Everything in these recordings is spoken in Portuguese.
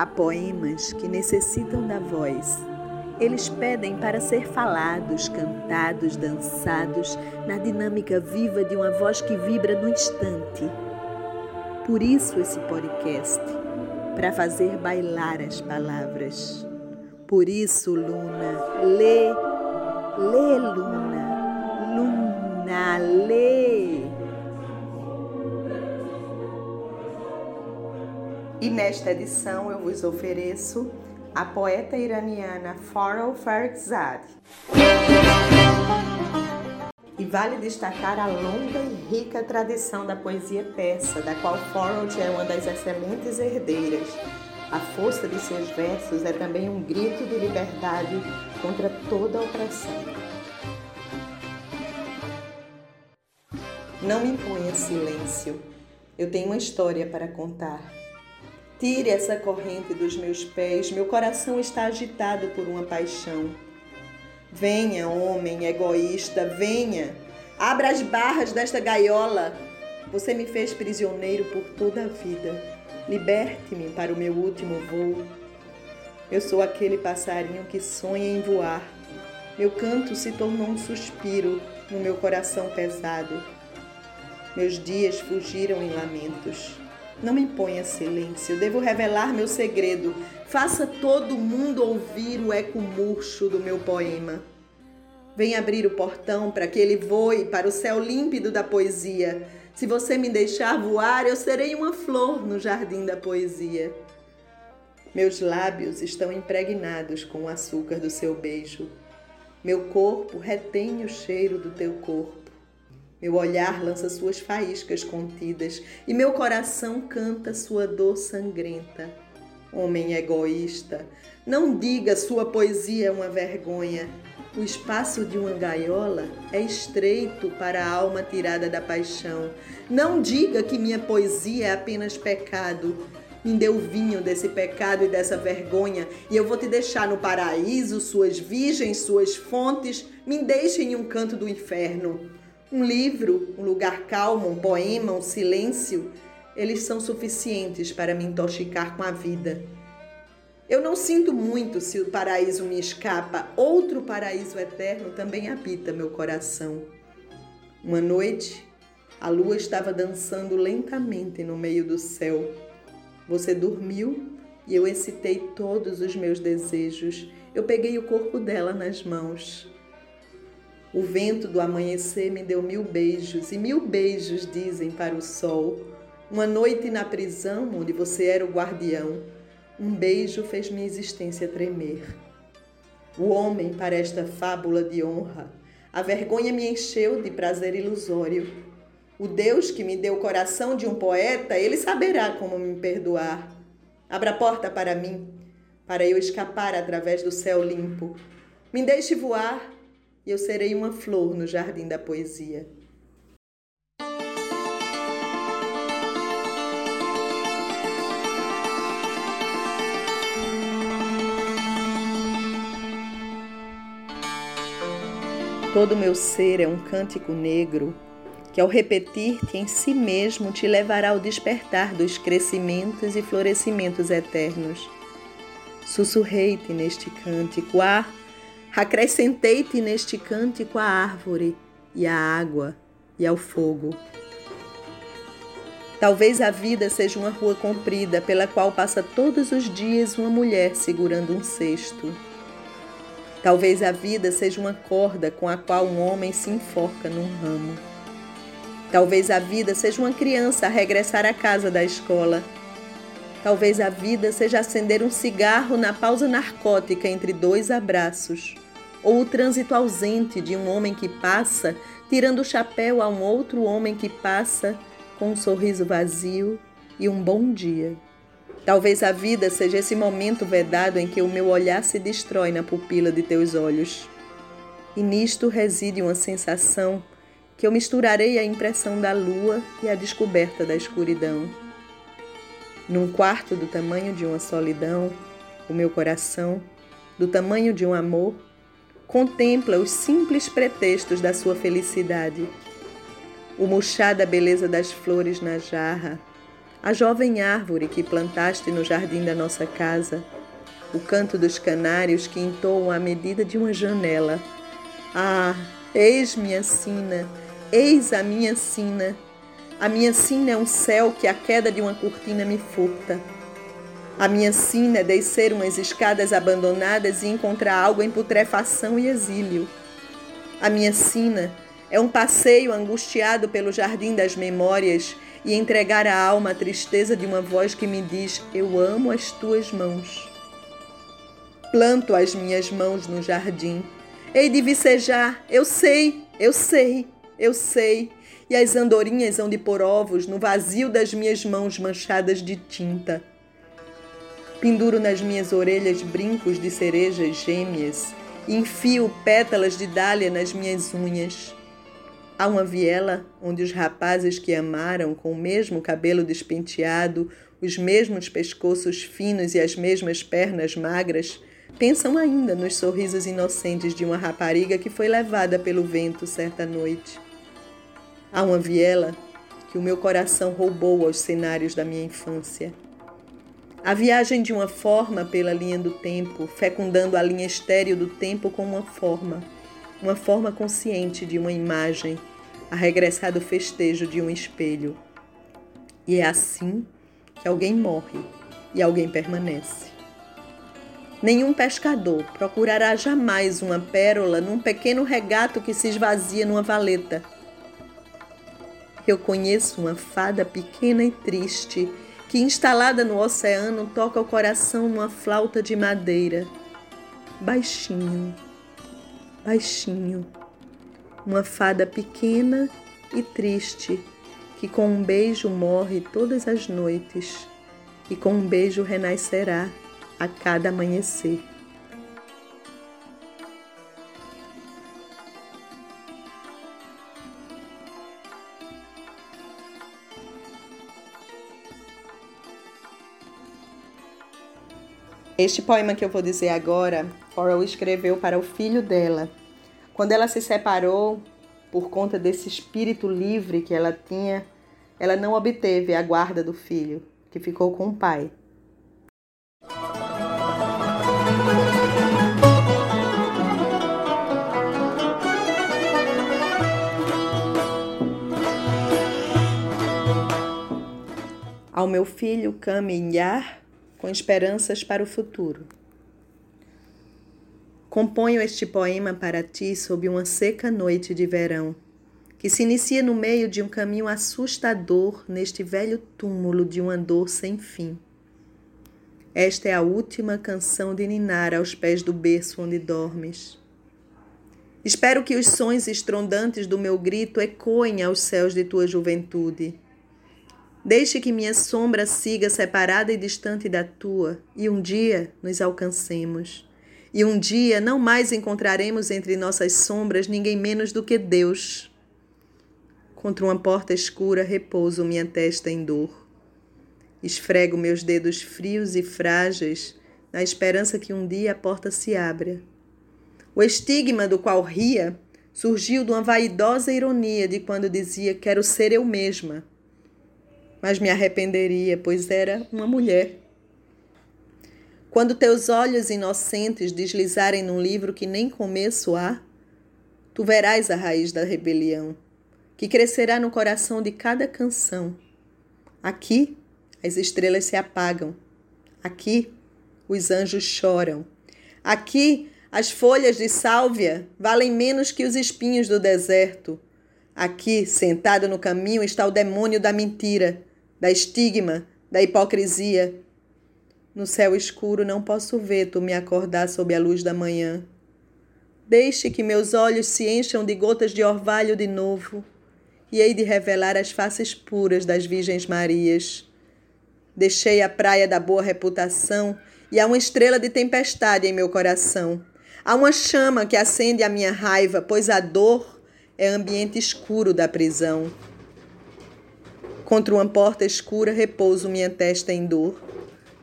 Há poemas que necessitam da voz. Eles pedem para ser falados, cantados, dançados, na dinâmica viva de uma voz que vibra no instante. Por isso esse podcast, para fazer bailar as palavras. Por isso, Luna, lê, lê, Luna, Luna, lê. E nesta edição eu vos ofereço a poeta iraniana Farol Farkhzad. E vale destacar a longa e rica tradição da poesia persa, da qual Farol é uma das excelentes herdeiras. A força de seus versos é também um grito de liberdade contra toda a opressão. Não me imponha silêncio. Eu tenho uma história para contar. Tire essa corrente dos meus pés, meu coração está agitado por uma paixão. Venha, homem egoísta, venha. Abra as barras desta gaiola. Você me fez prisioneiro por toda a vida. Liberte-me para o meu último voo. Eu sou aquele passarinho que sonha em voar. Meu canto se tornou um suspiro no meu coração pesado. Meus dias fugiram em lamentos. Não me imponha silêncio, devo revelar meu segredo. Faça todo mundo ouvir o eco murcho do meu poema. Vem abrir o portão para que ele voe para o céu límpido da poesia. Se você me deixar voar, eu serei uma flor no jardim da poesia. Meus lábios estão impregnados com o açúcar do seu beijo. Meu corpo retém o cheiro do teu corpo. Meu olhar lança suas faíscas contidas e meu coração canta sua dor sangrenta. Homem egoísta, não diga sua poesia é uma vergonha. O espaço de uma gaiola é estreito para a alma tirada da paixão. Não diga que minha poesia é apenas pecado. Me dê o vinho desse pecado e dessa vergonha, e eu vou te deixar no paraíso, suas virgens, suas fontes, me deixe em um canto do inferno. Um livro, um lugar calmo, um poema, um silêncio, eles são suficientes para me intoxicar com a vida. Eu não sinto muito se o paraíso me escapa, outro paraíso eterno também habita meu coração. Uma noite, a lua estava dançando lentamente no meio do céu. Você dormiu e eu excitei todos os meus desejos. Eu peguei o corpo dela nas mãos. O vento do amanhecer me deu mil beijos, e mil beijos dizem para o sol. Uma noite na prisão, onde você era o guardião, um beijo fez minha existência tremer. O homem para esta fábula de honra, a vergonha me encheu de prazer ilusório. O Deus que me deu o coração de um poeta, ele saberá como me perdoar. Abra a porta para mim, para eu escapar através do céu limpo. Me deixe voar e eu serei uma flor no jardim da poesia. Todo meu ser é um cântico negro que, ao repetir-te em si mesmo, te levará ao despertar dos crescimentos e florescimentos eternos. Sussurrei-te neste cântico, ah, Acrescentei-te neste cântico a árvore e a água e ao fogo. Talvez a vida seja uma rua comprida pela qual passa todos os dias uma mulher segurando um cesto. Talvez a vida seja uma corda com a qual um homem se enforca num ramo. Talvez a vida seja uma criança a regressar à casa da escola. Talvez a vida seja acender um cigarro na pausa narcótica entre dois abraços ou o trânsito ausente de um homem que passa, tirando o chapéu a um outro homem que passa com um sorriso vazio e um bom dia. Talvez a vida seja esse momento vedado em que o meu olhar se destrói na pupila de teus olhos. E nisto reside uma sensação que eu misturarei a impressão da lua e a descoberta da escuridão. Num quarto do tamanho de uma solidão, o meu coração, do tamanho de um amor, contempla os simples pretextos da sua felicidade. O murchar da beleza das flores na jarra, a jovem árvore que plantaste no jardim da nossa casa, o canto dos canários que entoam à medida de uma janela. Ah, eis minha sina, eis a minha sina. A minha sina é um céu que a queda de uma cortina me furta. A minha sina é descer umas escadas abandonadas e encontrar algo em putrefação e exílio. A minha sina é um passeio angustiado pelo jardim das memórias e entregar à alma a tristeza de uma voz que me diz: Eu amo as tuas mãos. Planto as minhas mãos no jardim. Hei de vicejar, eu sei, eu sei, eu sei. E as andorinhas hão de pôr ovos no vazio das minhas mãos manchadas de tinta. Penduro nas minhas orelhas brincos de cerejas gêmeas e enfio pétalas de dália nas minhas unhas. Há uma viela onde os rapazes que amaram, com o mesmo cabelo despenteado, os mesmos pescoços finos e as mesmas pernas magras, pensam ainda nos sorrisos inocentes de uma rapariga que foi levada pelo vento certa noite. Há uma viela que o meu coração roubou aos cenários da minha infância. A viagem de uma forma pela linha do tempo, fecundando a linha estéril do tempo com uma forma, uma forma consciente de uma imagem a regressar do festejo de um espelho. E é assim que alguém morre e alguém permanece. Nenhum pescador procurará jamais uma pérola num pequeno regato que se esvazia numa valeta. Eu conheço uma fada pequena e triste que, instalada no oceano, toca o coração numa flauta de madeira. Baixinho, baixinho uma fada pequena e triste que com um beijo morre todas as noites e com um beijo renascerá a cada amanhecer. Este poema que eu vou dizer agora, Coral escreveu para o filho dela, quando ela se separou, por conta desse espírito livre que ela tinha, ela não obteve a guarda do filho, que ficou com o pai. Ao meu filho caminhar com esperanças para o futuro. Componho este poema para ti sob uma seca noite de verão, que se inicia no meio de um caminho assustador neste velho túmulo de uma dor sem fim. Esta é a última canção de ninar aos pés do berço onde dormes. Espero que os sons estrondantes do meu grito ecoem aos céus de tua juventude. Deixe que minha sombra siga separada e distante da tua, e um dia nos alcancemos. E um dia não mais encontraremos entre nossas sombras ninguém menos do que Deus. Contra uma porta escura repouso minha testa em dor. Esfrego meus dedos frios e frágeis na esperança que um dia a porta se abra. O estigma do qual ria surgiu de uma vaidosa ironia de quando dizia quero ser eu mesma. Mas me arrependeria, pois era uma mulher. Quando teus olhos inocentes deslizarem num livro que nem começo há, tu verás a raiz da rebelião, que crescerá no coração de cada canção. Aqui as estrelas se apagam, aqui os anjos choram, aqui as folhas de sálvia valem menos que os espinhos do deserto. Aqui, sentado no caminho, está o demônio da mentira, da estigma, da hipocrisia no céu escuro não posso ver tu me acordar sob a luz da manhã. Deixe que meus olhos se encham de gotas de orvalho de novo, e hei de revelar as faces puras das Virgens Marias. Deixei a praia da boa reputação e há uma estrela de tempestade em meu coração. Há uma chama que acende a minha raiva, pois a dor é ambiente escuro da prisão. Contra uma porta escura repouso minha testa em dor.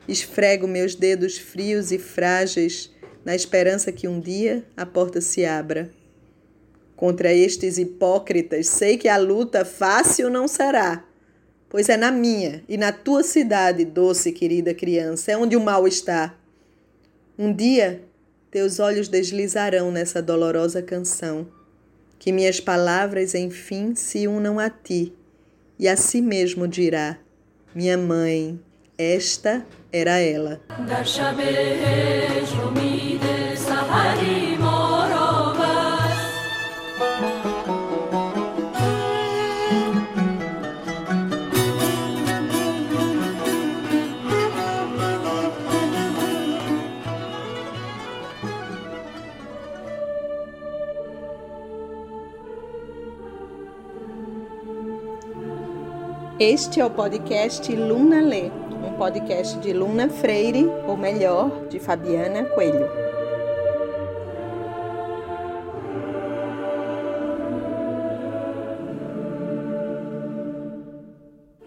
Esfrego meus dedos frios e frágeis na esperança que um dia a porta se abra. Contra estes hipócritas, sei que a luta fácil não será, pois é na minha e na tua cidade, doce querida criança, é onde o mal está. Um dia teus olhos deslizarão nessa dolorosa canção, que minhas palavras enfim se unam a ti, e a si mesmo dirá: Minha mãe, esta era ela. Este é o podcast Luna Lê, um podcast de Luna Freire, ou melhor, de Fabiana Coelho.